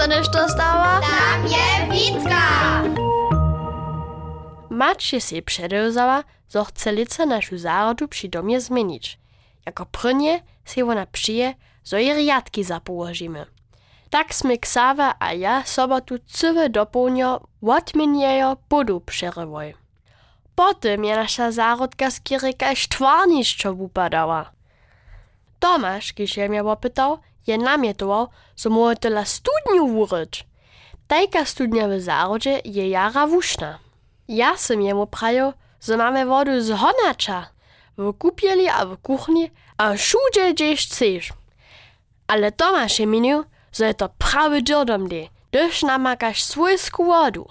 dostaneš to stała? Tam je Witka! Mać je si przedewzała, zo chce lice našu zárodu przy domie zmienić. Jako prnie si ona przyje, zo jej riadki zapołożymy. Tak sme Ksawa a ja sobotu cywe dopełnio odmieniajo budu przerywoj. Potem je nasza zárodka z Kirika štvarniščo upadała. Tomasz, kiž je mnie opytał, je namietował, so mu tyle studniu uryć. Tajka studnia w zárodze je jara wuszna. Ja sam jemu prajo, że mamy wodu z honacza. W kupieli a w kuchni, a wszędzie gdzieś chcesz. Ale Tomasz je minił, że to prawy dziodom de, gdyż namakasz swojsku wodu.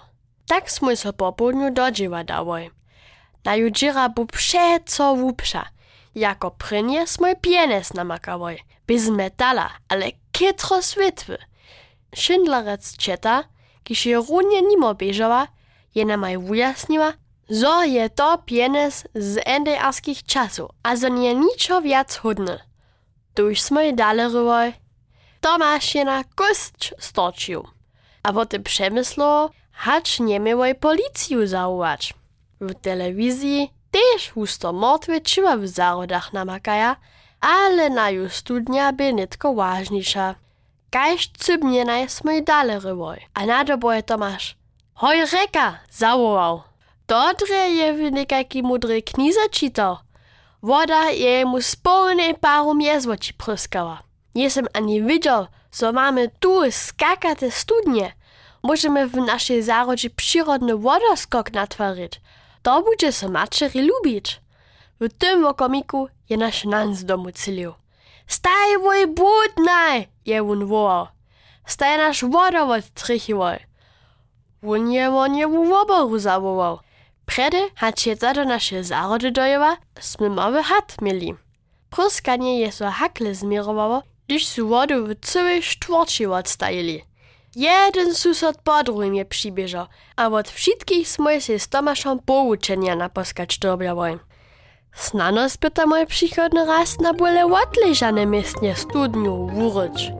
Tak smo so po południu do dzieła dawoj. Na judzira bu przeco wupsza. Jako prynie smoj pienes namakawoj. Bez metala, ale kitro switwy. Schindlerec četa, kiž je runje nimo bežała, je namaj ujasniła, zo je to pienes z NDR-skich czasów, a zo nie niczo wiac hodny. Tuż smoj dale rywoj. Tomasz je na kość stoczył. A wo ty przemyslo, hacz nie miałoj policiju zauwać. W telewizji też husto motwe czyła w zarodach namakaja, ale na ju studnia by nitko ważniejsza. Kaž cybnie na smoj dale rywoj. A na to boje Tomasz. Hoj reka, zawołał. Dobre je w nekaki mudry knize czytał. Woda je mu z pełnej paru miezwoci pryskała. Jestem ani widział, co mamy tu skakate studnie. Możemy w naszej zarodzie przyrodny wodoskok natworzyć. To będzie se maczeri lubić. W tym okomiku je nasz nan z domu cylił. Staj woj budnaj, je on wołał. Staj nasz wodowod trychiwoj. On je on je w oboru zawołał. Predy, hać je za do nasze zarody dojewa, sme mały hat mieli. Pryskanie je so hakle zmierowało, gdyż su wodu w całej cztworci odstajili. Jeden susad po drugim je przybieżał, a od wszystkich sme się z Tomaszem pouczenia naposkać dobiawoj. Snano spyta mój przychodny raz na bóle odleżane miestnie studniu wóryć.